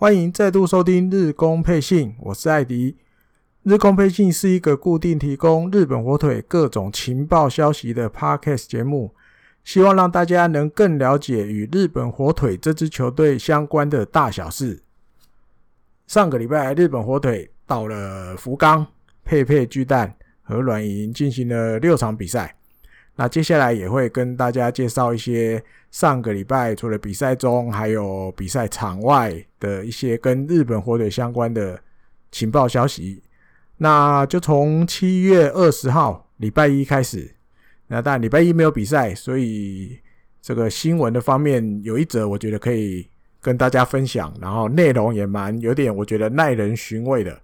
欢迎再度收听日工配信，我是艾迪。日工配信是一个固定提供日本火腿各种情报消息的 Podcast 节目，希望让大家能更了解与日本火腿这支球队相关的大小事。上个礼拜，日本火腿到了福冈佩佩巨蛋和软银进行了六场比赛。那接下来也会跟大家介绍一些上个礼拜除了比赛中，还有比赛场外的一些跟日本火腿相关的情报消息。那就从七月二十号礼拜一开始。那当然礼拜一没有比赛，所以这个新闻的方面有一则，我觉得可以跟大家分享，然后内容也蛮有点，我觉得耐人寻味的，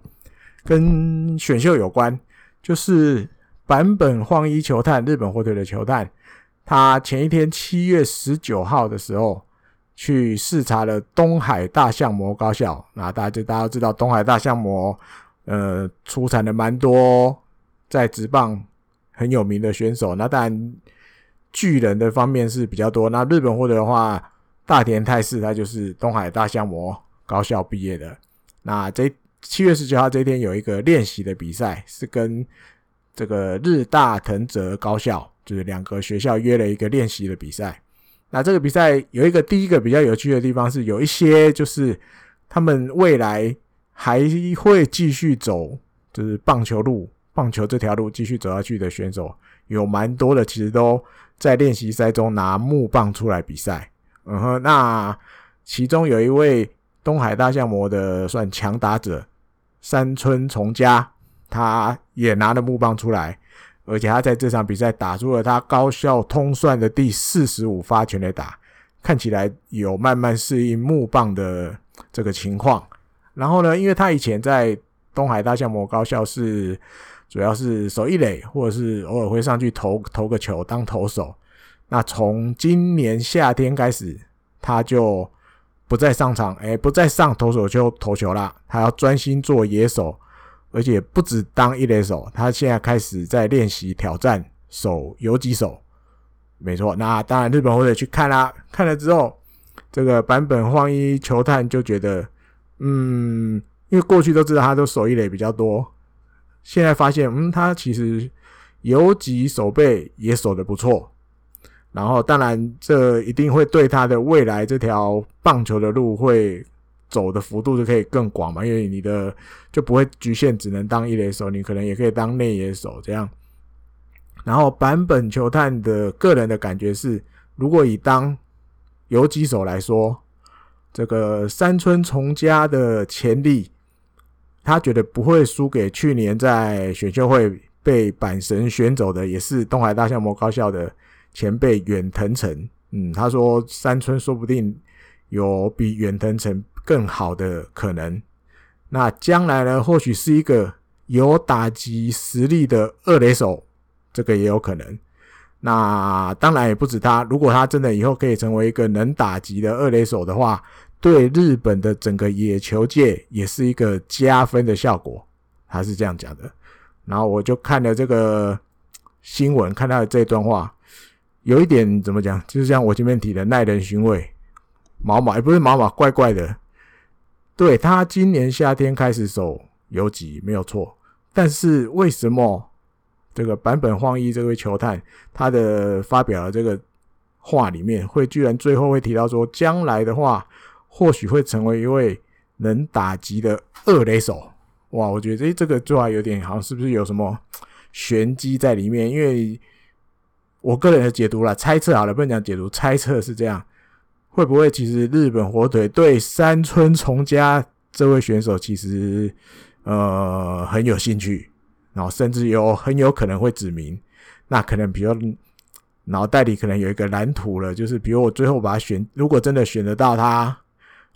跟选秀有关，就是。版本晃一球探，日本火腿的球探，他前一天七月十九号的时候去视察了东海大象模高校。那大家就大家都知道，东海大象模呃出产了蛮多在职棒很有名的选手。那当然巨人的方面是比较多。那日本火腿的话，大田泰示他就是东海大象模高校毕业的。那这七月十九号这一天有一个练习的比赛，是跟这个日大藤泽高校就是两个学校约了一个练习的比赛。那这个比赛有一个第一个比较有趣的地方是，有一些就是他们未来还会继续走，就是棒球路，棒球这条路继续走下去的选手，有蛮多的，其实都在练习赛中拿木棒出来比赛。嗯哼，那其中有一位东海大象魔的算强打者山村崇嘉。他也拿了木棒出来，而且他在这场比赛打出了他高校通算的第四十五发全垒打，看起来有慢慢适应木棒的这个情况。然后呢，因为他以前在东海大项目高校是主要是守一垒，或者是偶尔会上去投投个球当投手。那从今年夏天开始，他就不再上场，哎，不再上投手丘投球啦，他要专心做野手。而且不止当一垒手，他现在开始在练习挑战守游击手。没错，那当然日本或者去看啦，看了之后，这个坂本晃一球探就觉得，嗯，因为过去都知道他都守一垒比较多，现在发现，嗯，他其实游击守备也守得不错。然后，当然这一定会对他的未来这条棒球的路会。走的幅度就可以更广嘛，因为你的就不会局限只能当一垒手，你可能也可以当内野手这样。然后坂本球探的个人的感觉是，如果以当游击手来说，这个山村崇嘉的潜力，他觉得不会输给去年在选秀会被阪神选走的，也是东海大象魔高校的前辈远藤诚。嗯，他说山村说不定有比远藤诚。更好的可能，那将来呢？或许是一个有打击实力的二垒手，这个也有可能。那当然也不止他，如果他真的以后可以成为一个能打击的二垒手的话，对日本的整个野球界也是一个加分的效果。他是这样讲的。然后我就看了这个新闻，看到这段话，有一点怎么讲？就是像我前面提的耐人寻味，毛毛也不是毛毛，怪怪的。对，他今年夏天开始守游击没有错，但是为什么这个坂本晃一这位球探他的发表的这个话里面会居然最后会提到说，将来的话或许会成为一位能打击的二垒手？哇，我觉得诶这个做法有点好像是不是有什么玄机在里面？因为我个人的解读啦，猜测好了，不能讲解读，猜测是这样。会不会其实日本火腿对山村崇嘉这位选手其实呃很有兴趣，然后甚至有很有可能会指名？那可能比如脑袋里可能有一个蓝图了，就是比如我最后把他选，如果真的选得到他，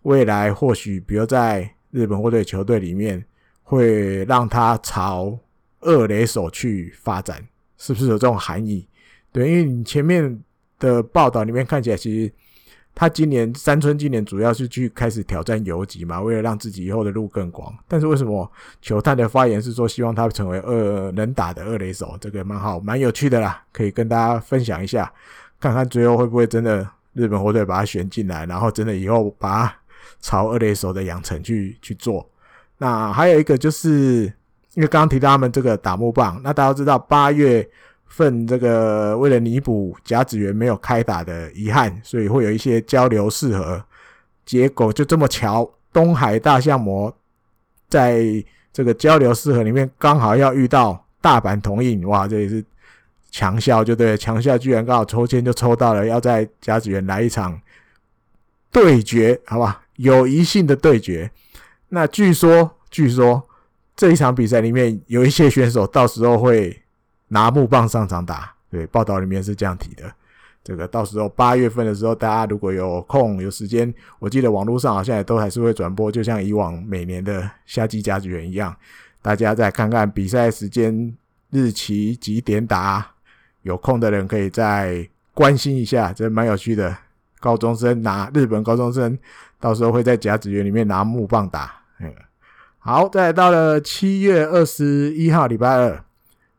未来或许比如在日本火腿球队里面会让他朝二垒手去发展，是不是有这种含义？对，因为你前面的报道里面看起来其实。他今年山村今年主要是去开始挑战游击嘛，为了让自己以后的路更广。但是为什么球探的发言是说希望他成为二能打的二垒手？这个蛮好，蛮有趣的啦，可以跟大家分享一下，看看最后会不会真的日本火腿把他选进来，然后真的以后把他朝二垒手的养成去去做。那还有一个就是，因为刚刚提到他们这个打木棒，那大家都知道八月份这个为了弥补甲子园没有开打的遗憾，所以会有一些交流试合。结果就这么巧，东海大象魔在这个交流试合里面刚好要遇到大阪桐荫，哇，这也是强校，就对，强校居然刚好抽签就抽到了，要在甲子园来一场对决，好吧，友谊性的对决。那据说，据说这一场比赛里面有一些选手到时候会拿木棒上场打，对，报道里面是这样提的。这个到时候八月份的时候，大家如果有空有时间，我记得网络上好像也都还是会转播，就像以往每年的夏季甲子园一样，大家再看看比赛时间、日期几点打，有空的人可以再关心一下，这蛮有趣的。高中生拿日本高中生，到时候会在甲子园里面拿木棒打。嗯，好，再来到了七月二十一号礼拜二。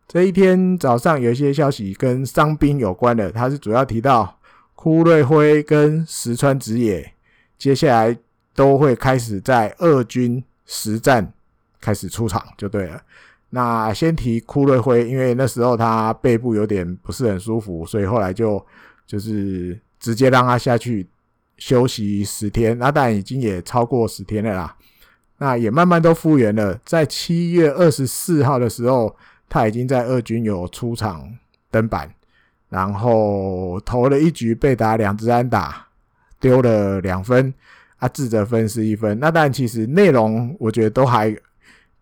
这一天早上有一些消息跟伤兵有关的，他是主要提到堀瑞辉跟石川直也接下来都会开始在二军实战开始出场就对了。那先提堀瑞辉，因为那时候他背部有点不是很舒服，所以后来就就是直接让他下去休息十天。那当然已经也超过十天了啦，那也慢慢都复原了。在七月二十四号的时候。他已经在二军有出场登板，然后投了一局被打两支安打，丢了两分，啊，自责分是一分。那但其实内容我觉得都还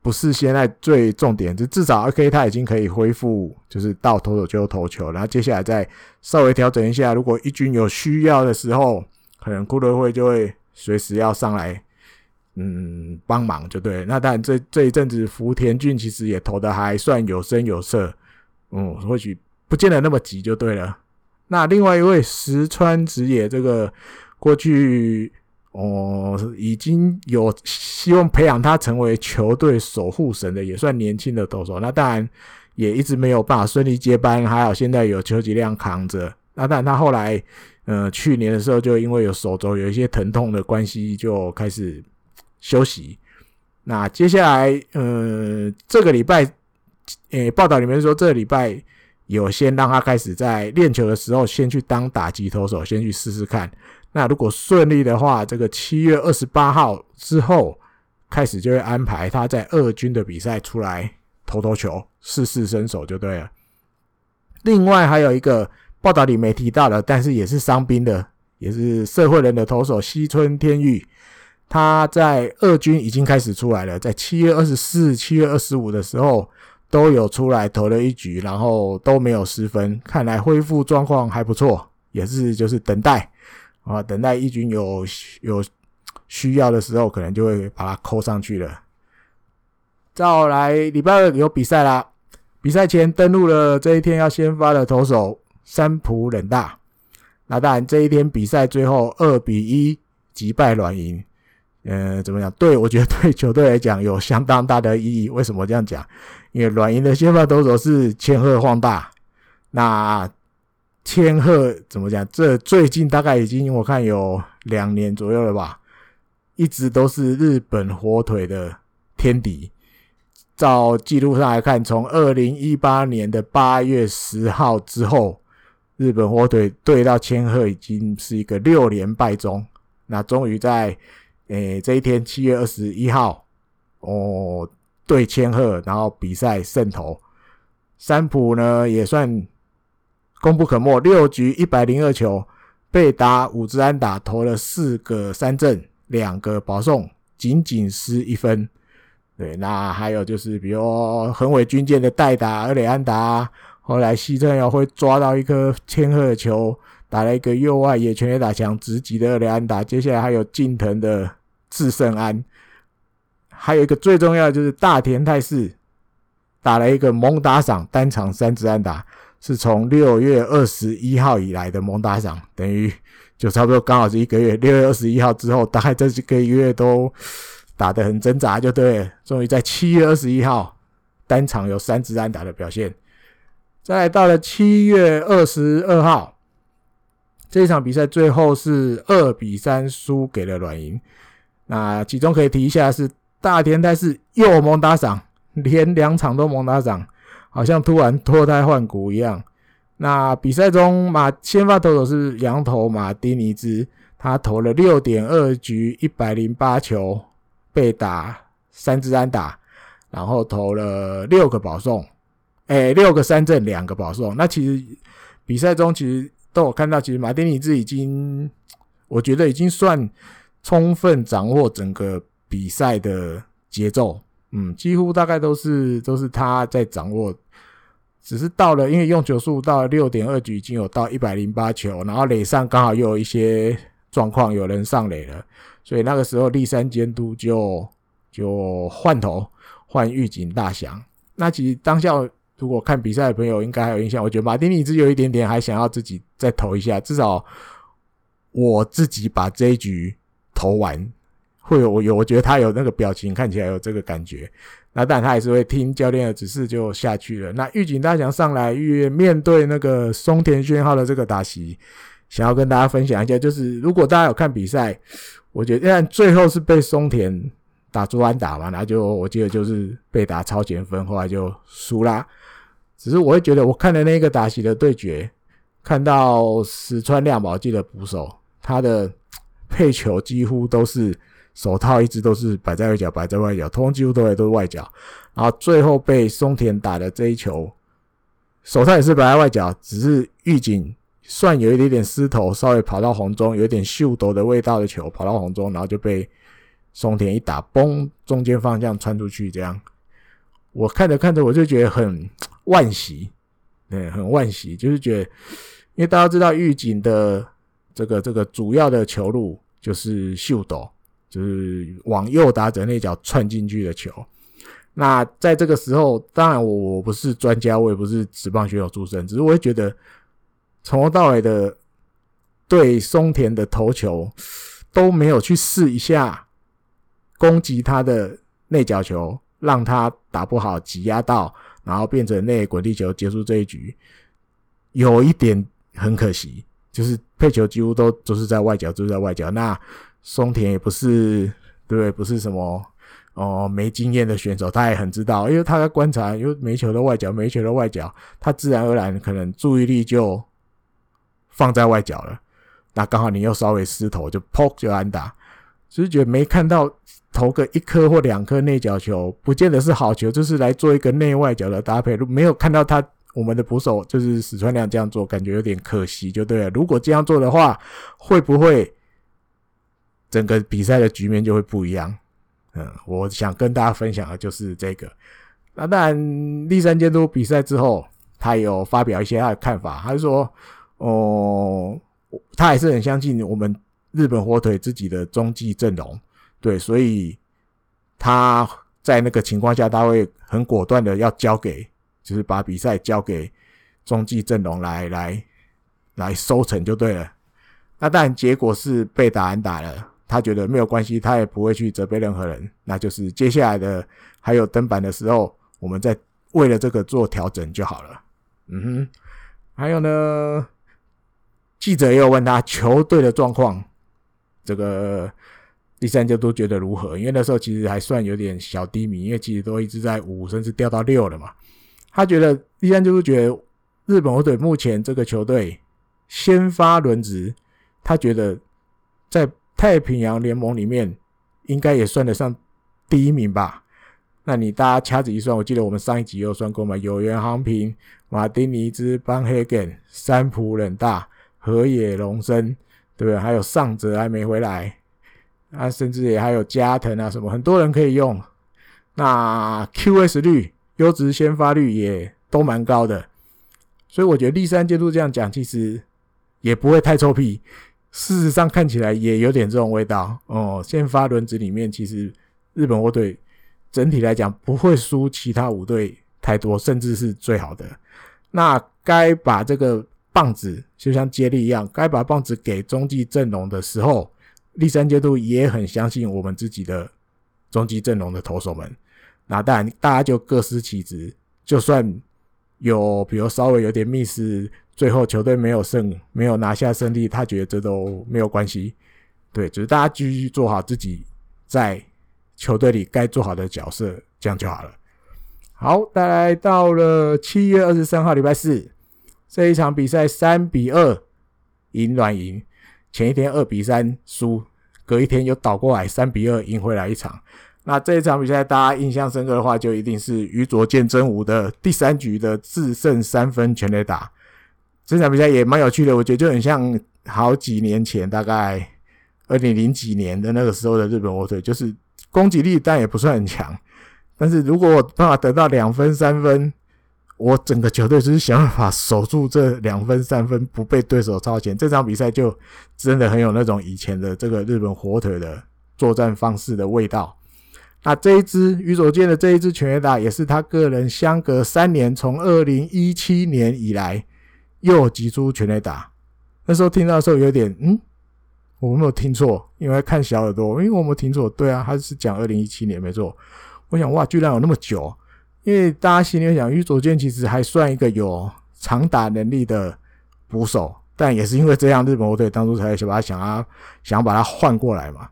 不是现在最重点，就至少 OK，他已经可以恢复，就是到投手就投球，然后接下来再稍微调整一下，如果一军有需要的时候，可能堀瑞辉就会随时要上来。嗯，帮忙就对。那当然，这这一阵子福田俊其实也投的还算有声有色，嗯，或许不见得那么急就对了。那另外一位石川直也，这个过去哦已经有希望培养他成为球队守护神的，也算年轻的投手。那当然也一直没有办法顺利接班，还好现在有邱吉亮扛着。那当然他后来，呃，去年的时候就因为有手肘有一些疼痛的关系，就开始。休息。那接下来，呃，这个礼拜，诶、报道里面说，这个礼拜有先让他开始在练球的时候，先去当打击投手，先去试试看。那如果顺利的话，这个七月二十八号之后开始就会安排他在二军的比赛出来投投球，试试身手就对了。另外还有一个报道里没提到的，但是也是伤兵的，也是社会人的投手西村天裕。他在二军已经开始出来了，在七月二十四、七月二十五的时候都有出来投了一局，然后都没有失分，看来恢复状况还不错，也是就是等待啊，等待一军有有需要的时候，可能就会把他扣上去了。再来礼拜二有比赛啦，比赛前登录了这一天要先发的投手三浦稔大，那当然这一天比赛最后二比一击败软银。呃，怎么讲？对，我觉得对球队来讲有相当大的意义。为什么这样讲？因为软银的先发投手是千贺滉大。那千鹤怎么讲？这最近大概已经我看有两年左右了吧，一直都是日本火腿的天敌。照记录上来看，从二零一八年的八月十号之后，日本火腿对到千鹤已经是一个六连败中。那终于在诶、这一天七月二十一号，哦，对千鹤，然后比赛胜投，三浦呢也算功不可没，六局一百零二球，被打五支安打，投了四个三振，两个保送，仅仅失一分。对，那还有就是，比如横尾军舰的代打二垒安打，后来西村遥会抓到一颗千鹤的球，打了一个右外野全垒打墙直击的二垒安打，接下来还有近藤的。致胜安，还有一个最重要的就是大田泰示打了一个猛打赏，单场三支安打，是从六月二十一号以来的猛打赏，等于就差不多刚好是一个月。六月二十一号之后，大概这几个月都打得很挣扎，就对了，终于在七月二十一号单场有三支安打的表现。再来到了七月二十二号，这一场比赛最后是二比三输给了软银。那其中可以提一下是大田泰是又猛打赏，连两场都猛打赏，好像突然脱胎换骨一样。那比赛中马先发投手是洋投马丁尼兹，他投了六点二局一百零八球，被打三支安打，然后投了六个保送，哎，六个三振两个保送。那其实比赛中其实都有看到，其实马丁尼兹已经，我觉得已经算充分掌握整个比赛的节奏，嗯，几乎大概都是都是他在掌握。只是到了，因为用球数到六点二局，已经有到一百零八球，然后垒上刚好又有一些状况，有人上垒了，所以那个时候立山监督就就换头换预警大翔。那其实当下如果看比赛的朋友应该还有印象，我觉得马丁尼兹有一点点还想要自己再投一下，至少我自己把这一局投完，会有我有我觉得他有那个表情，看起来有这个感觉。那当然，他还是会听教练的指示就下去了。那玉井大翔上来，遇面对那个松田宣浩的这个打席，想要跟大家分享一下，就是如果大家有看比赛，我觉得，但最后是被松田打朱安打嘛，然后就我记得就是被打超前分，后来就输啦。只是我会觉得，我看的那个打席的对决，看到石川亮宝记得捕手，他的配球几乎都是。手套一直都是摆在外角，摆在外角，通通几乎都在都是外角，然后最后被松田打的这一球，手套也是摆在外角，只是玉井算有一点点失头，稍微跑到红中，有点秀逗的味道的球跑到红中，然后就被松田一打，嘣，中间方向穿出去，这样，我看着看着我就觉得很惋惜，对，很惋惜，就是觉得，因为大家知道玉井的这个这个主要的球路就是秀斗。就是往右打者那脚窜进去的球。那在这个时候，当然我我不是专家，我也不是职棒选手出身，只是我会觉得从头到尾的对松田的投球都没有去试一下攻击他的内角球，让他打不好挤压到，然后变成内滚地球结束这一局，有一点很可惜，就是配球几乎都都是在外角，都是在外角。那松田也不是，对不对？不是什么哦、没经验的选手，他也很知道，因为他在观察，因为没球的外角，没球的外角，他自然而然可能注意力就放在外角了。那刚好你又稍微失头，就砰就安打，只是觉得没看到投个一颗或两颗内角球，不见得是好球，就是来做一个内外角的搭配。没有看到他我们的捕手就是史川亮这样做，感觉有点可惜，就对了。如果这样做的话，会不会？整个比赛的局面就会不一样，嗯，我想跟大家分享的就是这个。那当然，立山监督比赛之后，他有发表一些他的看法，他就说，哦，他还是很相信我们日本火腿自己的中继阵容，对，所以他在那个情况下，他会很果断的要交给，就是把比赛交给中继阵容来来来收成就对了。那当然，结果是被打安打了。他觉得没有关系，他也不会去责备任何人。那就是接下来的还有登板的时候，我们再为了这个做调整就好了。嗯哼，还有呢，记者也有问他球队的状况，这个第三就都觉得如何？因为那时候其实还算有点小低迷，因为其实都一直在五，甚至掉到六了嘛。他觉得依然就是觉得日本火腿目前这个球队先发轮值，他觉得在。太平洋联盟里面应该也算得上第一名吧？那你大家掐指一算，我记得我们上一集有算过嘛？有原航平、马丁尼兹、邦黑根、三浦稔大、河野龙生，对不对？还有上泽还没回来，啊，甚至也还有加藤啊什么，很多人可以用。那 QS 率、优质先发率也都蛮高的，所以我觉得立山监督这样讲，其实也不会太臭屁。事实上看起来也有点这种味道哦。先发轮子里面，其实日本火腿整体来讲不会输其他五队太多，甚至是最好的。那该把这个棒子就像接力一样，该把棒子给中继阵容的时候，立山监督也很相信我们自己的中继阵容的投手们。那当然，大家就各司其职，就算有比如稍微有点 miss。最后球队没有胜，没有拿下胜利，他觉得这都没有关系。对，只、就是大家继续做好自己在球队里该做好的角色，这样就好了。好，再来到了七月二十三号礼拜四这一场比赛，三比二赢软银。前一天二比三输，隔一天又倒过来三比二赢回来一场。那这一场比赛大家印象深刻的话，就一定是宇佐见真吾的第三局的致胜三分全垒打。这场比赛也蛮有趣的，我觉得就很像好几年前，大概二零零几年的那个时候的日本火腿，就是攻击力但也不算很强。但是如果我办法得到两分三分，我整个球队就是想办法守住这两分三分，不被对手超前。这场比赛就真的很有那种以前的这个日本火腿的作战方式的味道。那这一支宇佐见的这一支全垒打，也是他个人相隔三年，从二零一七年以来又击出全垒打。那时候听到的时候有点嗯，我没有听错，因为看小耳朵，因为我没有听错，对啊，他是讲二零一七年没错。我想哇，居然有那么久！因为大家心里想，于佐见其实还算一个有长打能力的捕手，但也是因为这样，日本火腿当初才想把他想啊，想把他换过来嘛。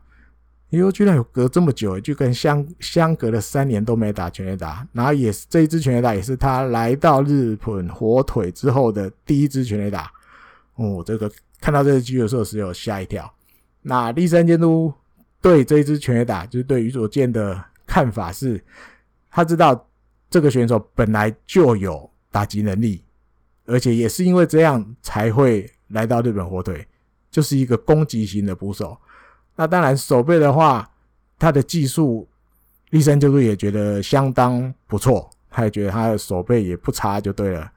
因为居然有隔这么久，就跟相相隔了三年都没打全垒打，然后也是这一支全垒打也是他来到日本火腿之后的第一支全垒打。哦，这个看到这个机会的时候是有吓一跳。那立山监督对这一支全垒打，就是对宇佐见的。看法是，他知道这个选手本来就有打击能力，而且也是因为这样才会来到日本火腿，就是一个攻击型的捕手。那当然守备的话，他的技术，栗山监督也觉得相当不错，他也觉得他的守备也不差，就对了。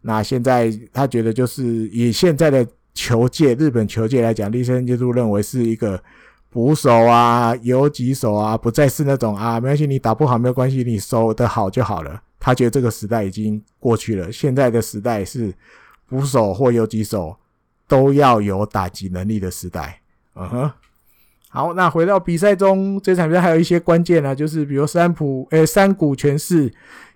那现在他觉得就是以现在的球界，日本球界来讲，栗山监督认为是一个。捕手啊，游击手啊，不再是那种啊，没关系，你打不好没有关系，你守得好就好了。他觉得这个时代已经过去了，现在的时代是捕手或游击手都要有打击能力的时代。嗯哼，好，那回到比赛中，这场比赛还有一些关键呢，就是比如三浦诶、欸，山谷拳士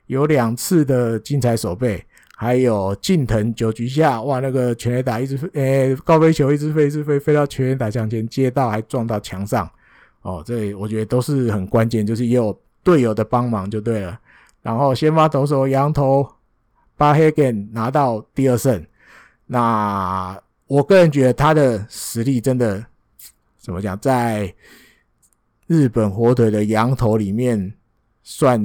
有两次的精彩守备。还有近藤九局下，哇，那个全垒打一直飞，诶、高飞球一直飞，一直飞，飞到全垒打墙前接到，还撞到墙上，哦，这我觉得都是很关键，就是也有队友的帮忙就对了。然后先发投手羊头巴黑根拿到第二胜，那我个人觉得他的实力真的怎么讲，在日本火腿的羊头里面算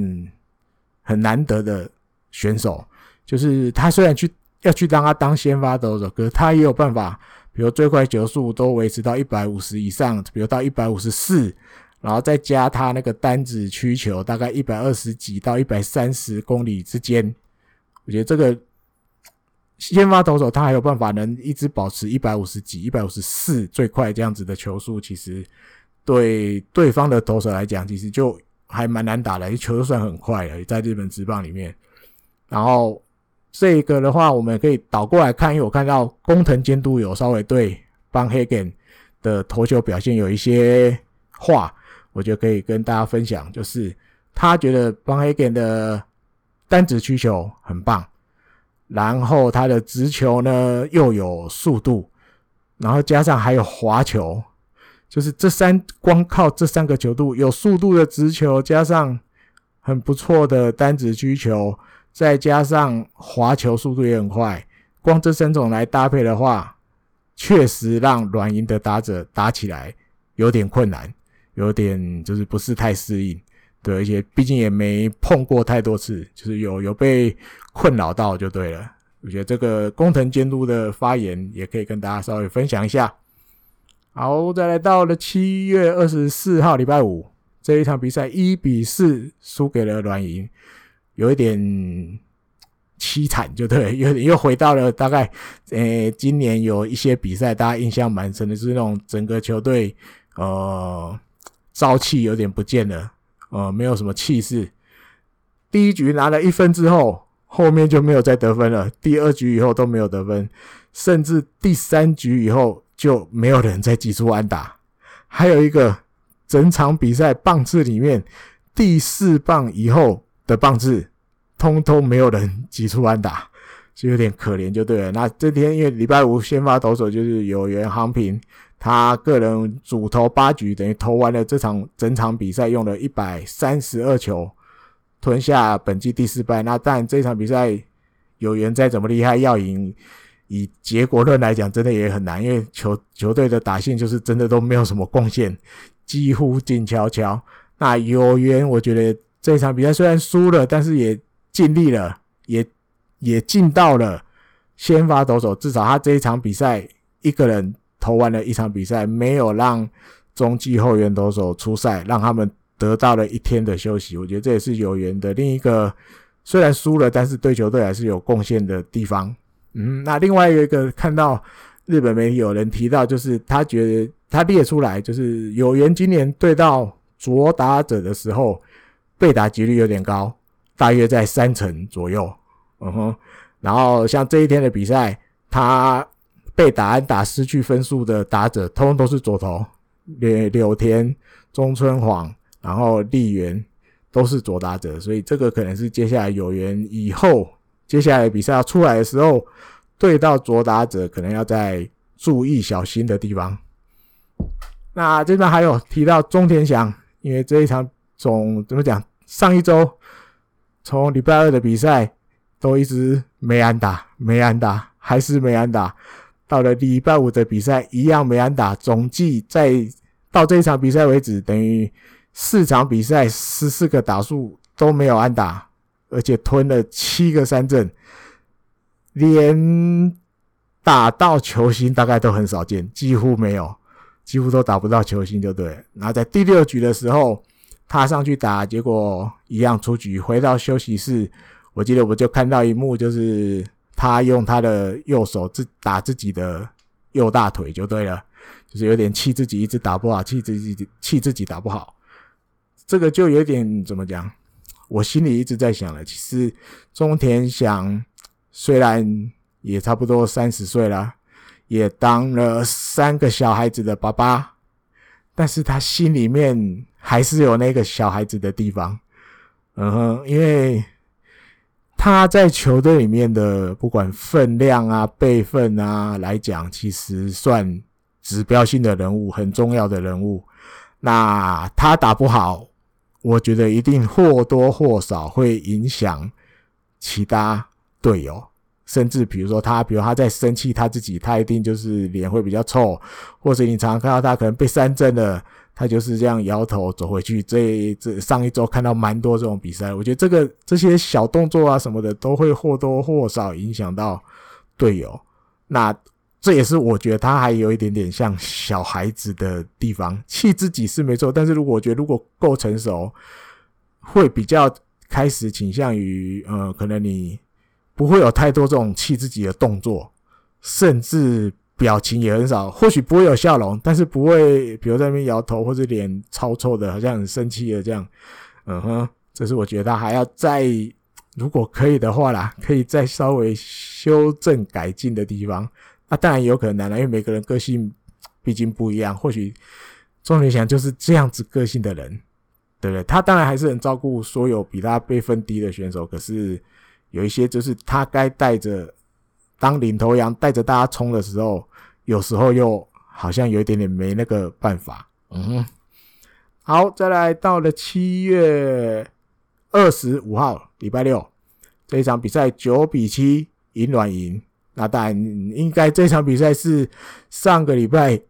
很难得的选手。就是他虽然去要去当他当先发投手，可是他也有办法，比如最快球速都维持到一百五十以上，比如到一百五十四，然后再加他那个单子曲球，大概一百二十几到一百三十公里之间。我觉得这个先发投手他还有办法能一直保持一百五十几、一百五十四最快这样子的球速，其实对对方的投手来讲，其实就还蛮难打的，球速算很快了，在日本职棒里面，然后。这个的话，我们可以倒过来看，因为我看到工藤监督有稍微对邦黑根的投球表现有一些话，我觉得可以跟大家分享，就是他觉得邦黑根的单指曲球很棒，然后他的直球呢又有速度，然后加上还有滑球，就是这三光靠这三个球度，有速度的直球，加上很不错的单指曲球。再加上滑球速度也很快，光这三种来搭配的话，确实让软银的打者打起来有点困难，有点就是不是太适应。对，而且毕竟也没碰过太多次，就是有有被困扰到就对了。我觉得这个工藤监督的发言也可以跟大家稍微分享一下。好，再来到了七月二十四号礼拜五这一场比赛，一比四输给了软银。有一点凄惨，就对，又又回到了大概，诶、今年有一些比赛，大家印象蛮深的，就是那种整个球队，呃，朝气有点不见了，呃，没有什么气势。第一局拿了一分之后，后面就没有再得分了。第二局以后都没有得分，甚至第三局以后就没有人再击出安打。还有一个，整场比赛棒次里面第四棒以后。的棒次，通通没有人击出安打，就有点可怜，就对了。那这天因为礼拜五先发投手就是有原航平，他个人主投八局，等于投完了这场整场比赛，用了一百三十二球，吞下本季第四败。那但这场比赛有缘再怎么厉害，要赢以结果论来讲，真的也很难，因为球球队的打线就是真的都没有什么贡献，几乎静悄悄。那有缘，我觉得这一场比赛虽然输了，但是也尽力了，也也尽到了先发投手，至少他这一场比赛一个人。投完了一场比赛，没有让中继后援投手出赛，让他们得到了一天的休息。我觉得这也是有缘的。另一个虽然输了，但是对球队还是有贡献的地方。嗯，那另外一个看到日本媒体有人提到，就是他觉得他列出来，就是有缘今年对到左打者的时候，被打几率有点高，大约在三成左右。嗯哼，然后像这一天的比赛，他。被打安打失去分数的打者，通通都是左投，柳柳田、中村晃，然后立原都是左打者，所以这个可能是接下来有缘以后接下来比赛要出来的时候，对到左打者可能要再注意小心的地方。那这边还有提到中田翔，因为这一场总怎么讲，上一周从礼拜二的比赛都一直没安打，没安打，还是没安打。到了礼拜五的比赛，一样没安打，总计在到这一场比赛为止，等于四场比赛十四个打数都没有安打，而且吞了七个三振，连打到球星大概都很少见，几乎没有，几乎都打不到球星就对。然后在第六局的时候，他上去打，结果一样出局，回到休息室，我记得我就看到一幕，就是。他用他的右手自打自己的右大腿就对了，就是有点气自己一直打不好，气自己气自己打不好，这个就有点怎么讲？我心里一直在想了，其实中田翔虽然也差不多三十岁了，也当了三个小孩子的爸爸，但是他心里面还是有那个小孩子的地方，嗯哼，因为。他在球队里面的不管分量啊、辈分啊来讲，其实算指标性的人物，很重要的人物。那他打不好，我觉得一定或多或少会影响其他队友，甚至比如说他，比如他在生气，他自己他一定就是脸会比较臭，或者你常常看到他可能被三振了。他就是这样摇头走回去。这这上一周看到蛮多这种比赛，我觉得这个这些小动作啊什么的都会或多或少影响到队友。那这也是我觉得他还有一点点像小孩子的地方，气自己是没错，但是如果我觉得如果够成熟，会比较开始倾向于呃，可能你不会有太多这种气自己的动作，甚至。表情也很少，或许不会有笑容，但是不会，比如在那边摇头或者脸超臭的，好像很生气的这样。嗯哼，这是我觉得他还要再，如果可以的话啦，可以再稍微修正改进的地方。那当然有可能啦，因为每个人个性毕竟不一样。或许钟林祥就是这样子个性的人，对不对？他当然还是很照顾所有比他辈分低的选手，可是有一些就是他该带着。当领头羊带着大家冲的时候，有时候又好像有一点点没那个办法。嗯哼，好，再来到了七月二十五号，礼拜六这一场比赛九比七赢软银。那当然，应该这场比赛是上个礼拜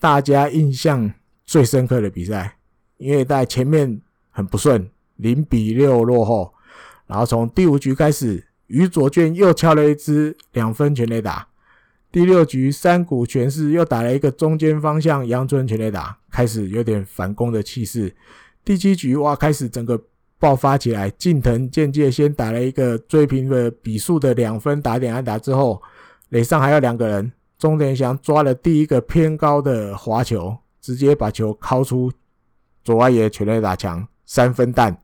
大家印象最深刻的比赛，因为在前面很不顺，零比六落后，然后从第五局开始。于左卷又敲了一支两分全垒打，第六局山谷全是又打了一个中间方向阳春全垒打，开始有点反攻的气势。第七局哇，开始整个爆发起来，近藤健介先打了一个追平的比数的两分打点安打之后，垒上还有两个人，中田翔抓了第一个偏高的滑球，直接把球敲出左外野全垒打墙，三分弹，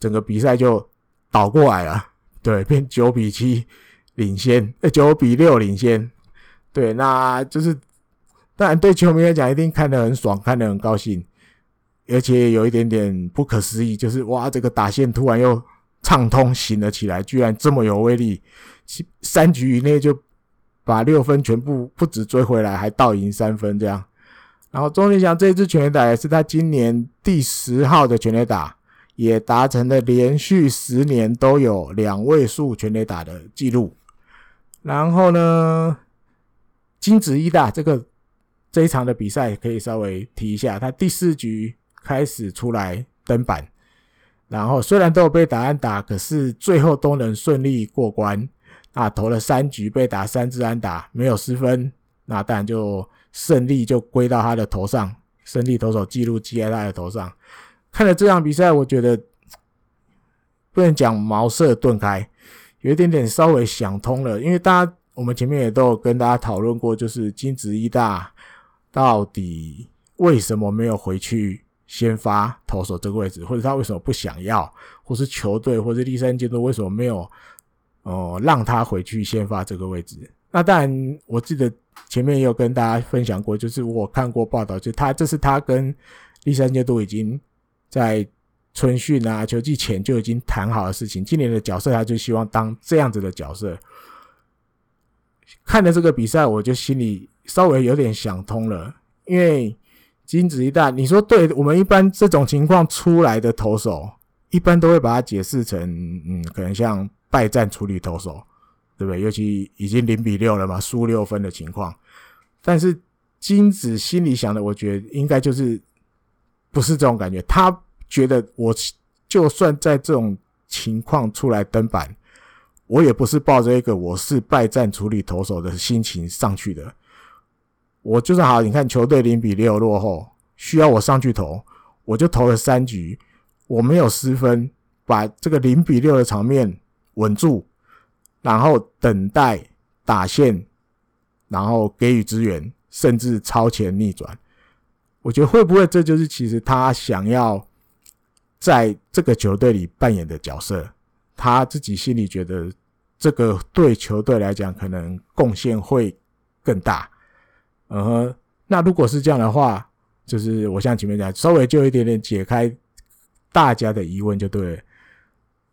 整个比赛就倒过来了。对，变九比七领先，呃，九比六领先。对，那就是当然对球迷来讲，一定看得很爽，看得很高兴，而且有一点点不可思议，就是哇，这个打线突然又畅通行了起来，居然这么有威力，三局以内就把六分全部不止追回来，还倒赢三分，这样然后钟林翔这支全垒打也是他今年第十号的全垒打，也达成了连续十年都有两位数全垒打的记录。然后呢，金子一大这个这一场的比赛可以稍微提一下，他第四局开始出来登板，然后虽然都有被打安打，可是最后都能顺利过关。啊，投了三局被打三支安打，没有失分，那当然就胜利就归到他的头上，胜利投手记录记在他的头上。看了这场比赛，我觉得不能讲茅塞顿开，有一点点稍微想通了，因为大家我们前面也都有跟大家讨论过，就是金子一大到底为什么没有回去先发投手这个位置，或者他为什么不想要，或是球队或者第三阶段为什么没有。哦，让他回去先发这个位置。那当然，我记得前面也有跟大家分享过，就是我看过报道，就他这是他跟栗山监督已经在春训啊、球季前就已经谈好的事情。今年的角色，他就希望当这样子的角色。看了这个比赛，我就心里稍微有点想通了，因为金子一旦，你说对我们一般这种情况出来的投手，一般都会把它解释成，嗯，可能像。败战处理投手，对不对？尤其已经零比六了嘛，输六分的情况。但是金子心里想的，我觉得应该就是不是这种感觉。他觉得我就算在这种情况出来登板，我也不是抱着一个我是败战处理投手的心情上去的。我就算好，你看球队零比六落后，需要我上去投，我就投了三局，我没有失分，把这个零比六的场面。稳住，然后等待打线，然后给予支援，甚至超前逆转。我觉得会不会这就是其实他想要在这个球队里扮演的角色？他自己心里觉得这个对球队来讲可能贡献会更大。嗯哼，那如果是这样的话，就是我像前面讲，稍微就一点点解开大家的疑问就对了。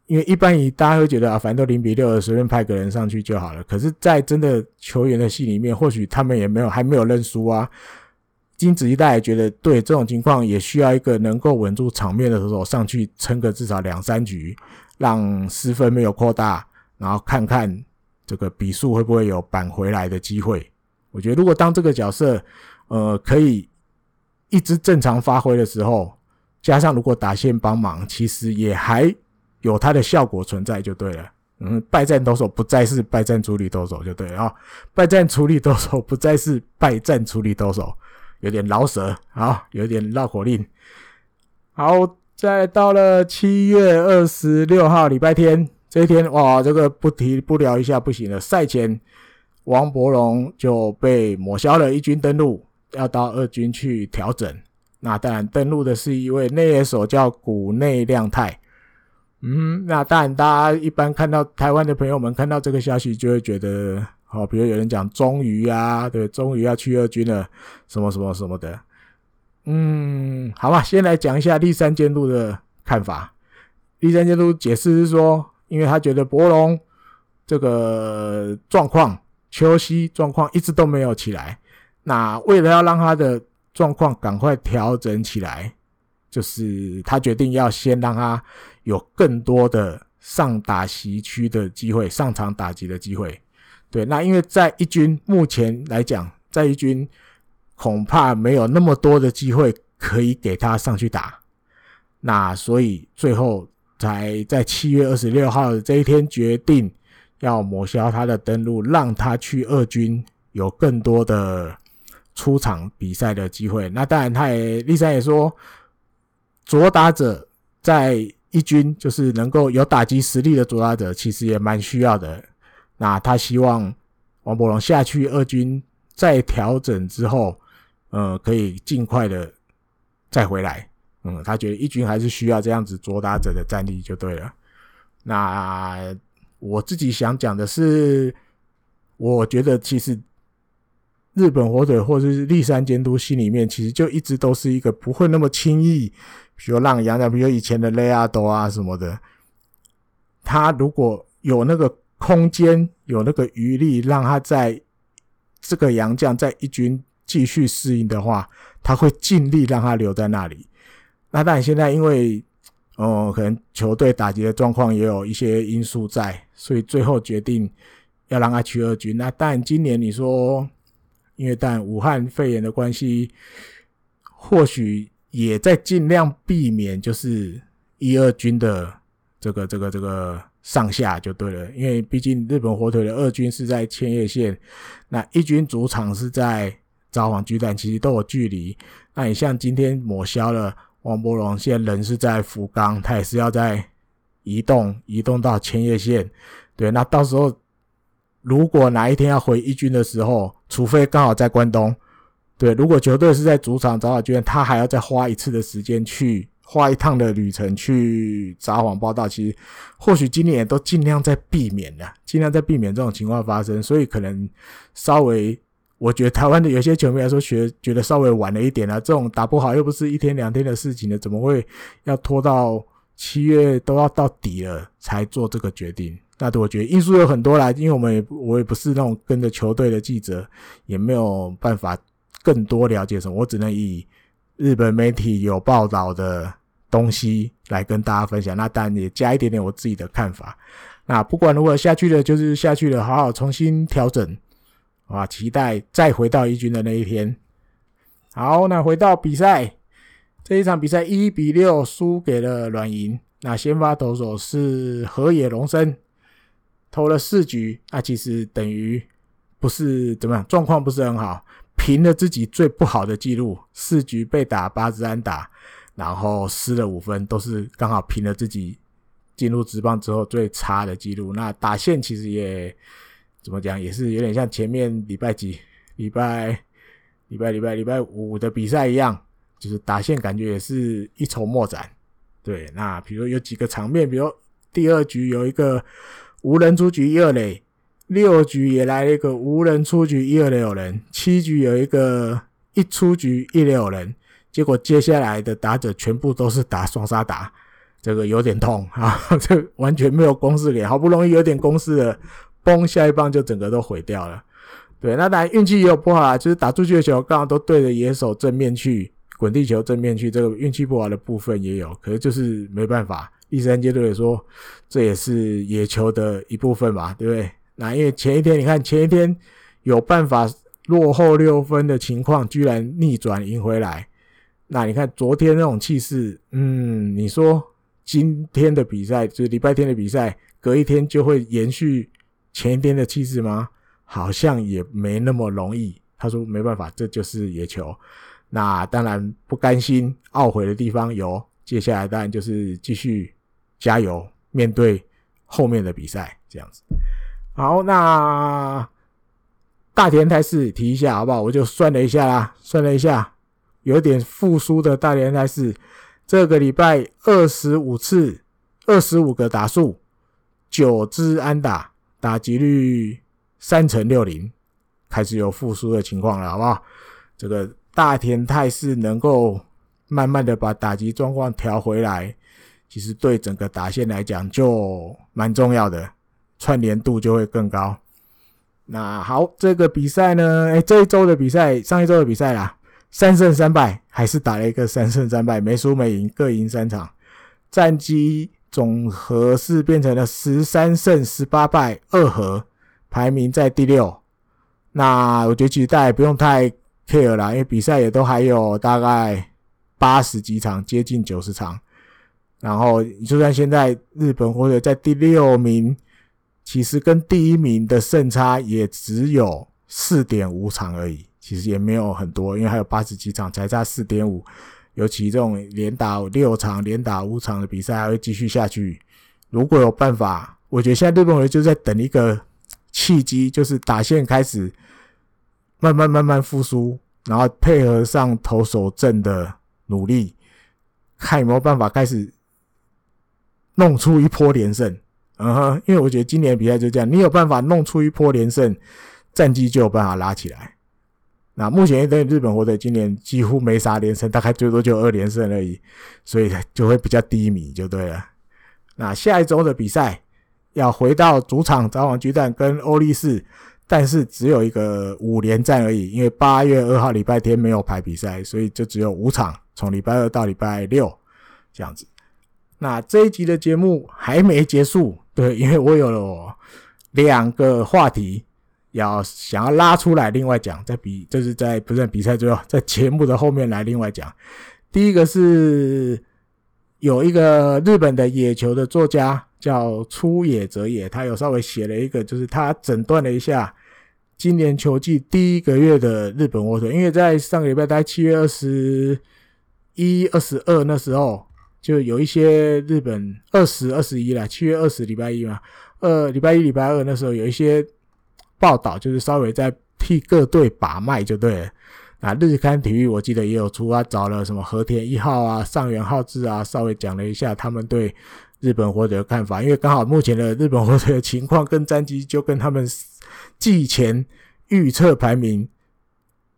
因为一般以大家会觉得啊，反正都零比六了，随便派个人上去就好了。可是，在真的球员的心里面，或许他们也没有还没有认输啊。金子一代觉得，对这种情况也需要一个能够稳住场面的投手上去撑个至少两三局，让失分没有扩大，然后看看这个比数会不会有扳回来的机会。我觉得，如果当这个角色呃可以一直正常发挥的时候，加上如果打线帮忙，其实也还。有它的效果存在就对了，嗯，败战投手不再是败战处理投手就对了啊，败战处理投手不再是败战处理投手，有点饶舌啊，有点绕口令。好，再到了七月二十六号礼拜天这一天，哇，这个不提不聊一下不行了。赛前王柏融就被抹消了一军登陆，要到二军去调整。那当然登陆的是一位内野手叫谷内亮太。嗯，那当然，大家一般看到台湾的朋友们看到这个消息，就会觉得，好，比如有人讲终于啊，对，终于要去二军了，什么什么什么的。嗯，好吧，先来讲一下栗山监督的看法。栗山监督解释是说，因为他觉得柏龙这个状况，秋夕状况一直都没有起来，那为了要让他的状况赶快调整起来。就是他决定要先让他有更多的上打席区的机会，上场打击的机会。对，那因为在一军目前来讲，在一军恐怕没有那么多的机会可以给他上去打，那所以最后才在七月二十六号的这一天决定要抹消他的登录，让他去二军有更多的出场比赛的机会。那当然，他也栗山也说。左打者在一军就是能够有打击实力的左打者，其实也蛮需要的。那他希望王柏融下去二军再调整之后，呃，可以尽快的再回来。嗯，他觉得一军还是需要这样子左打者的战力就对了。那我自己想讲的是，我觉得其实。日本火腿或者是立山监督心里面，其实就一直都是一个不会那么轻易，比如让洋将，比如以前的雷阿多啊什么的，他如果有那个空间，有那个余力，让他在这个杨将在一军继续适应的话，他会尽力让他留在那里。那但，现在因为哦、可能球队打击的状况也有一些因素在，所以最后决定要让他去二军。那但，今年你说，因为但武汉肺炎的关系，或许也在尽量避免就是一二军的这个这个这个上下就对了。因为毕竟日本火腿的二军是在千叶县，那一军主场是在札幌巨蛋，其实都有距离。那你像今天抹消了。王柏融现在人是在福冈，他也是要在移动，移动到千叶县。对，那到时候如果哪一天要回一军的时候，除非刚好在关东，对，如果球队是在主场札幌巨蛋，他还要再花一次的时间去花一趟的旅程去札幌报道。其实或许今年也都尽量在避免了，尽量在避免这种情况发生，所以可能稍微。我觉得台湾的有些球迷来说，觉觉得稍微晚了一点啊。这种打不好又不是一天两天的事情了，怎么会要拖到七月都要到底了才做这个决定？那我觉得因素有很多啦，因为我们也我也不是那种跟着球队的记者，也没有办法更多了解什么。我只能以日本媒体有报道的东西来跟大家分享。那当然也加一点点我自己的看法。那不管如何下去了，就是下去了，好好重新调整。啊，期待再回到一军的那一天。好，那回到比赛，这一场比赛一比六输给了软银。那先发投手是河野龙生，投了四局，那其实等于不是怎么样，状况不是很好，平了自己最不好的记录，四局被打八支安打，然后失了五分，都是刚好平了自己进入职棒之后最差的记录。那打线其实也。怎么讲也是有点像前面礼拜几、礼拜、礼拜、礼拜、礼拜五的比赛一样，就是打线感觉也是一筹莫展。对，那比如有几个场面，比如第二局有一个无人出局一二垒，六局也来了一个无人出局一二垒有人，七局有一个一出局一垒有人，结果接下来的打者全部都是打双杀打，这个有点痛啊，这完全没有攻势脸，好不容易有点攻势了。嘣下一棒就整个都毁掉了，对，那当然运气也有不好啊，就是打出去的球刚好都对着野手正面去，滚地球正面去，这个运气不好的部分也有，可是就是没办法。第三阶段也说，这也是野球的一部分吧，对不对？那因为前一天你看前一天有办法落后六分的情况，居然逆转赢回来，那你看昨天那种气势，嗯，你说今天的比赛就是礼拜天的比赛，隔一天就会延续。前一天的气势吗？好像也没那么容易。他说没办法，这就是野球。那当然不甘心、懊悔的地方有。接下来当然就是继续加油，面对后面的比赛，这样子。好，那大田态势提一下好不好？我就算了一下啦，算了一下，有点复苏的大田态势。这个礼拜二十五次，二十五个打数，九支安打。打击率三成六零，开始有复苏的情况了，好不好？这个大田态势能够慢慢的把打击状况调回来，其实对整个打线来讲就蛮重要的，串联度就会更高。那好，这个比赛呢？哎，这一周的比赛，上一周的比赛啦，三胜三败，还是打了一个三胜三败，没输没赢，各赢三场，战绩。总和是变成了十三胜十八败二和，排名在第六。那我觉得其实大家也不用太 care 啦，因为比赛也都还有大概八十几场，接近九十场。然后就算现在日本或者在第六名，其实跟第一名的胜差也只有四点五场而已，其实也没有很多，因为还有八十几场才差四点五。尤其这种连打六场、连打五场的比赛还会继续下去。如果有办法，我觉得现在日本人就在等一个契机，就是打线开始慢慢慢慢复苏，然后配合上投手阵的努力，看有没有办法开始弄出一波连胜。嗯哼，因为我觉得今年比赛就这样，你有办法弄出一波连胜，战绩就有办法拉起来。那目前对日本火腿今年几乎没啥连胜，大概最多就二连胜而已，所以就会比较低迷就对了。那下一周的比赛要回到主场札幌巨蛋跟欧力士，但是只有一个五连战而已，因为八月二号礼拜天没有排比赛，所以就只有五场，从礼拜二到礼拜六这样子。那这一集的节目还没结束，对，因为我有了两个话题要想要拉出来另外讲，在比就是在不是在比赛最后，在节目的后面来另外讲。第一个是有一个日本的野球的作家叫出野哲也，他有稍微写了一个，就是他诊断了一下。今年球季第一个月的日本火腿，因为在上个礼拜大概七月二十一、二十二那时候，就有一些日本二十、二十一啦，七月二十礼拜一嘛，呃，礼拜一、礼拜二那时候有一些报道，就是稍微在替各队把脉就对了。那日刊体育我记得也有出啊，找了什么和田一号啊、上原浩治啊，稍微讲了一下他们对日本火腿的看法，因为刚好目前的日本火腿的情况跟战绩就跟他们。季前预测排名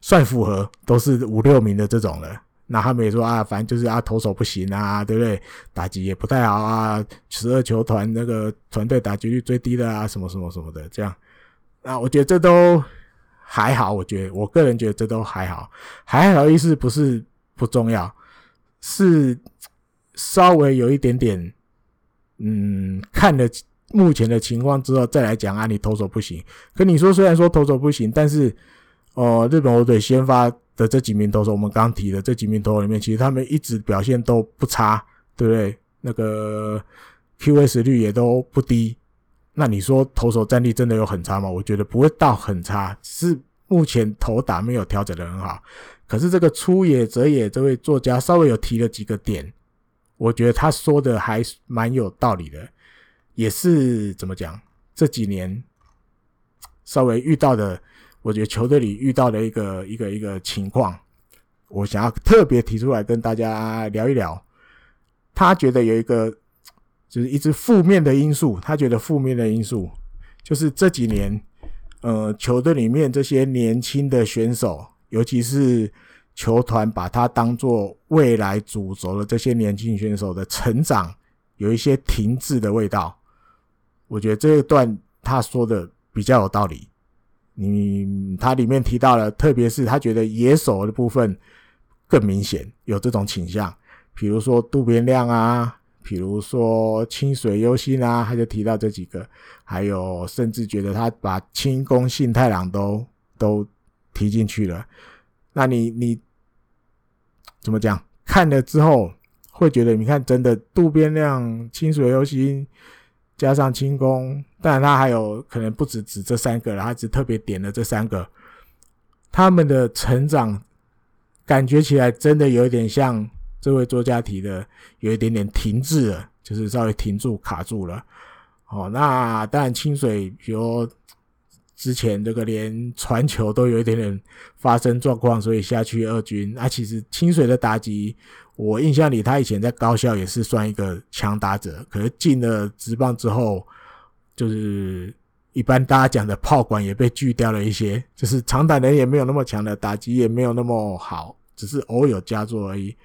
算符合，都是五六名的这种了。那他们也说啊，反正就是啊，投手不行啊，对不对？打击也不太好啊，十二球团那个团队打击率最低的啊，什么什么什么的，这样。那我觉得这都还好，我觉得我个人觉得这都还好，还好意思不是不重要，是稍微有一点点，嗯，看的。目前的情况之后再来讲啊，你投手不行。可你说虽然说投手不行，但是哦、日本火腿先发的这几名投手，我们刚提的这几名投手里面，其实他们一直表现都不差，对不对？那个 QS 率也都不低。那你说投手战力真的有很差吗？我觉得不会到很差，是目前投打没有调整的很好。可是这个出野哲也这位作家稍微有提了几个点，我觉得他说的还蛮有道理的。也是怎么讲？这几年稍微遇到的，我觉得球队里遇到的一个一个一个情况，我想要特别提出来跟大家聊一聊。他觉得有一个就是一直负面的因素，他觉得负面的因素就是这几年，呃，球队里面这些年轻的选手，尤其是球团把他当做未来主轴的这些年轻选手的成长，有一些停滞的味道。我觉得这一段他说的比较有道理。你他里面提到了，特别是他觉得野手的部分更明显有这种倾向，比如说渡边亮啊，比如说清水优心啊，他就提到这几个，还有甚至觉得他把清宫信太郎都都提进去了。那你你怎么讲？看了之后会觉得，你看真的渡边亮、清水优心。加上清宫，当然他还有可能不止指这三个了，他只特别点了这三个，他们的成长感觉起来真的有点像这位作家提的，有一点点停滞了，就是稍微停住卡住了。哦，那当然清水，比如之前这个连传球都有一点点发生状况，所以下去二军。那、其实清水的打击。我印象里，他以前在高校也是算一个强打者，可是进了职棒之后，就是一般大家讲的炮管也被锯掉了一些，就是长打人也没有那么强的，打击也没有那么好，只是偶有佳作而已。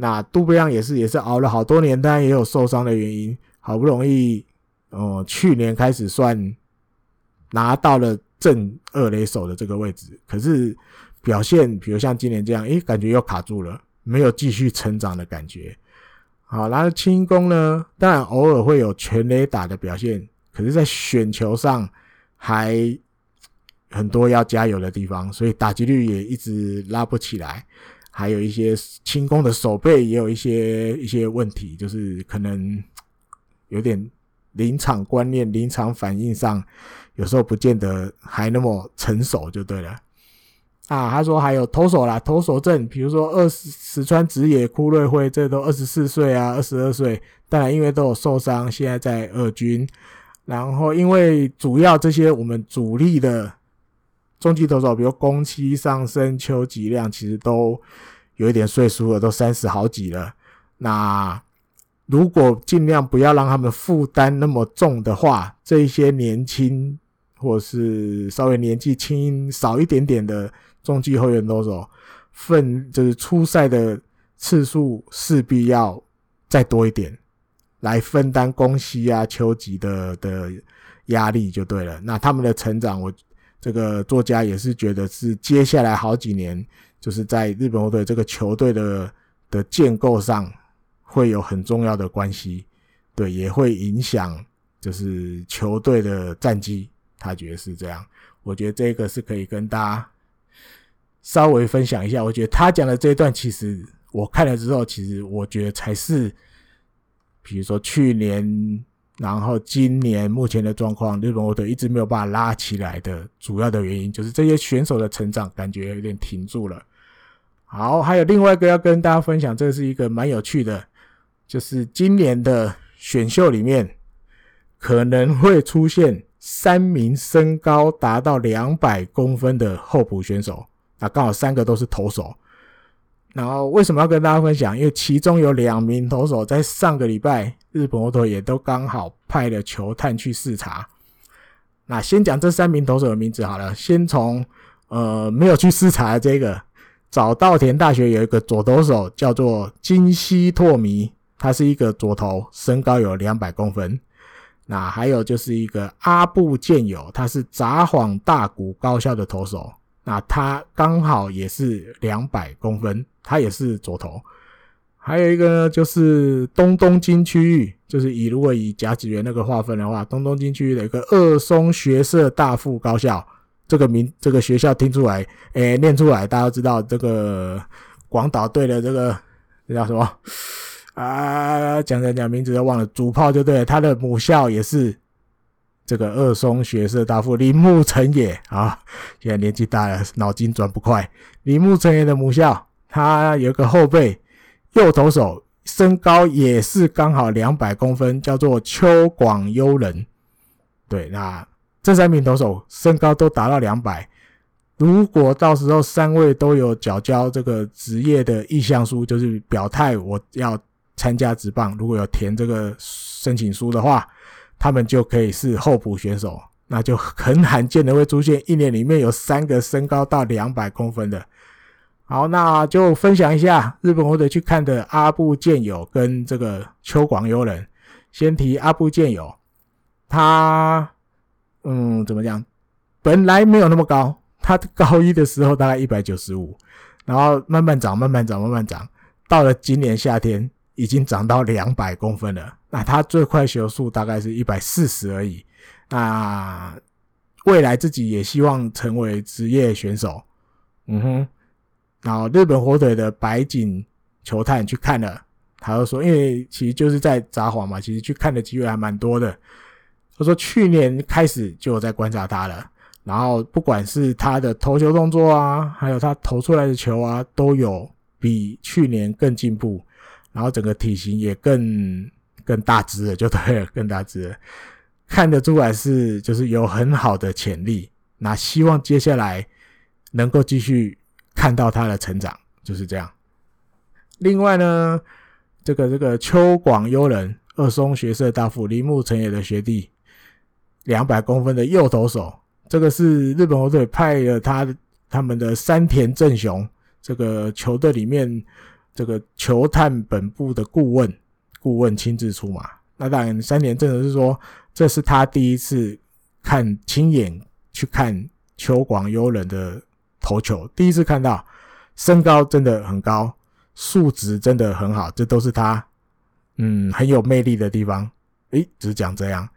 那渡边亮也是，也是熬了好多年，当然也有受伤的原因，好不容易，哦，去年开始算拿到了正二垒手的这个位置，可是表现，比如像今年这样，诶，感觉又卡住了。没有继续成长的感觉，好，然后轻功呢，当然偶尔会有全垒打的表现，可是，在选球上还很多要加油的地方，所以打击率也一直拉不起来。还有一些轻功的守备也有一些一些问题，就是可能有点临场观念、临场反应上，有时候不见得还那么成熟，就对了。啊，他说还有投手啦，投手阵，比如说二十石川直也、堀瑞辉，这都二十四岁啊，二十二岁，当然因为都有受伤，现在在二军。然后因为主要这些我们主力的中继投手，比如宫崎上升、秋吉亮，其实都有一点岁数了，都三十好几了。那如果尽量不要让他们负担那么重的话，这一些年轻或是稍微年纪轻少一点点的。中继后援投手分就是出赛的次数势必要再多一点，来分担宫西啊、秋吉的的压力就对了。那他们的成长，我这个作家也是觉得是接下来好几年，就是在日本火腿这个球队的的建构上会有很重要的关系，对，也会影响就是球队的战绩，他觉得是这样。我觉得这个是可以跟大家稍微分享一下。我觉得他讲的这一段，其实我看了之后，其实我觉得才是，比如说去年。然后今年目前的状况，日本火腿一直没有办法拉起来的主要的原因，就是这些选手的成长感觉有点停住了。好，还有另外一个要跟大家分享，这是一个蛮有趣的，就是今年的选秀里面可能会出现三名身高达到两百公分的候补选手，那刚好三个都是投手。然后为什么要跟大家分享？因为其中有两名投手在上个礼拜，日本火腿也都刚好派了球探去视察。那先讲这三名投手的名字好了，先从呃没有去视察的这个早稻田大学有一个左投手叫做金西拓弥，他是一个左投，身高有两百公分。那还有就是一个阿部健友，他是札幌大谷高校的投手。那他刚好也是两百公分，他也是左投。还有一个呢，就是东东京区域，就是以如果以甲子园那个划分的话，东东京区域的一个二松学社大附高校，这个名这个学校听出来，诶，念出来，大家都知道这个广岛队的这个这叫什么啊？讲讲讲名字都忘了，主炮就对了，他的母校也是。这个二松学社大夫铃木诚也啊，现在年纪大了，脑筋转不快。铃木诚也的母校，他有个后辈，右投手，身高也是刚好两百公分，叫做秋广优人。对，那这三名投手身高都达到两百。如果到时候三位都有缴交这个职业的意向书，就是表态我要参加职棒，如果有填这个申请书的话。他们就可以是候补选手，那就很罕见的会出现一年里面有三个身高到两百公分的。好，那就分享一下日本火腿去看的阿部健友跟这个秋广优人。先提阿部健友，他嗯怎么讲？本来没有那么高，他高一的时候大概一百九十五，然后慢慢长，慢慢长，慢慢长，到了今年夏天已经长到两百公分了。那他最快球速大概是一百四十而已。那未来自己也希望成为职业选手。嗯哼。然后日本火腿的白井球探去看了，他就说，因为其实就是在札幌嘛，其实去看的机会还蛮多的。他说去年开始就有在观察他了，然后不管是他的投球动作啊，还有他投出来的球啊，都有比去年更进步，然后整个体型也更。更大只的就对了，更大只，看得出来是就是有很好的潜力。那希望接下来能够继续看到他的成长，就是这样。另外呢，这个这个秋广优人，二松学社大附铃木成也的学弟，两百公分的右投手，这个是日本火腿派了他他们的山田正雄这个球队里面这个球探本部的顾问。顾问亲自出马，那当然三田正雄是说，这是他第一次看亲眼去看秋广优人的投球，第一次看到身高真的很高，素质真的很好，这都是他嗯很有魅力的地方。诶，只讲这样，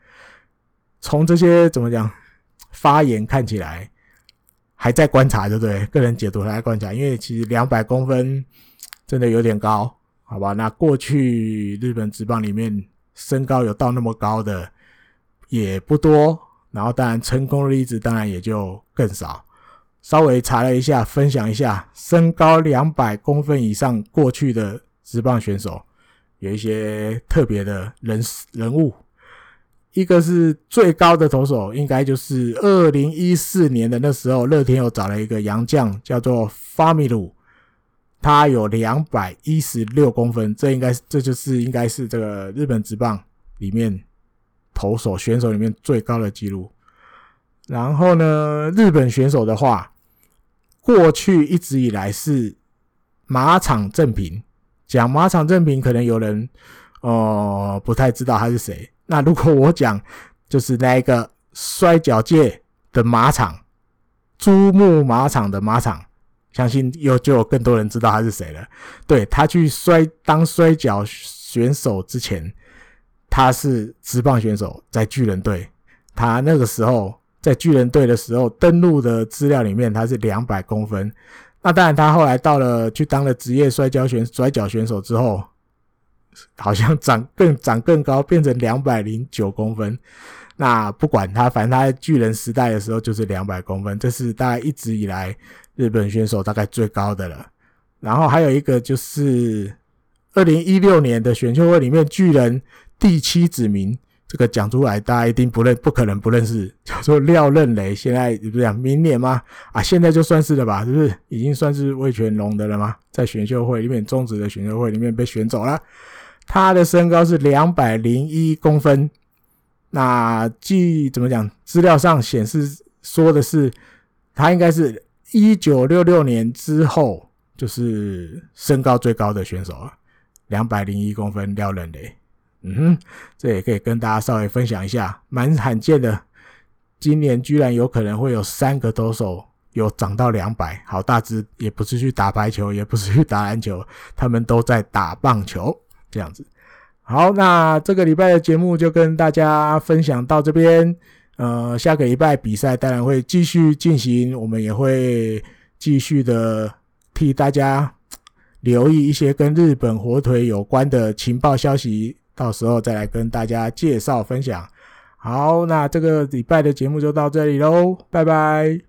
从这些怎么讲发言看起来还在观察，对不对？个人解读还在观察，因为其实两百公分真的有点高。好吧，那过去日本职棒里面身高有到那么高的也不多，然后当然成功的例子当然也就更少。稍微查了一下，分享一下身高两百公分以上过去的职棒选手，有一些特别的人人物。一个是最高的投手，应该就是二零一四年的那时候，乐天又找了一个洋将，叫做法米鲁。他有两百一十六公分，这应该这就是应该是这个日本职棒里面投手选手里面最高的纪录。然后呢，日本选手的话，过去一直以来是马场正平。讲马场正平，可能有人哦、呃、不太知道他是谁。那如果我讲，就是那一个摔角界的马场，珠穆马场的马场，相信又就有更多人知道他是谁了。对，他去摔当摔跤选手之前，他是职棒选手，在巨人队。他那个时候在巨人队的时候，登录的资料里面他是两百公分。那当然，他后来到了去当了职业摔跤选摔跤选手之后，好像长更长更高，变成两百零九公分。那不管他，反正他在巨人时代的时候就是两百公分，这是大概一直以来日本选手大概最高的了。然后还有一个就是二零一六年的选秀会里面，巨人第七指名。这个讲出来，大家一定不认，不可能不认识，叫做廖任雷。现在不是讲明年吗？啊，现在就算是了吧，是不是已经算是味全龙的了吗？在选秀会里面，中职的选秀会里面被选走了。他的身高是两百零一公分。那据怎么讲？资料上显示说的是，他应该是一九六六年之后就是身高最高的选手了，两百零一公分，廖人雷。嗯哼，这也可以跟大家稍微分享一下，蛮罕见的。今年居然有可能会有三个投手有涨到两百，好大只，也不是去打排球，也不是去打篮球，他们都在打棒球这样子。好，那这个礼拜的节目就跟大家分享到这边。呃，下个礼拜比赛当然会继续进行，我们也会继续的替大家留意一些跟日本火腿有关的情报消息。到时候再来跟大家介绍分享。好，那这个礼拜的节目就到这里喽，拜拜。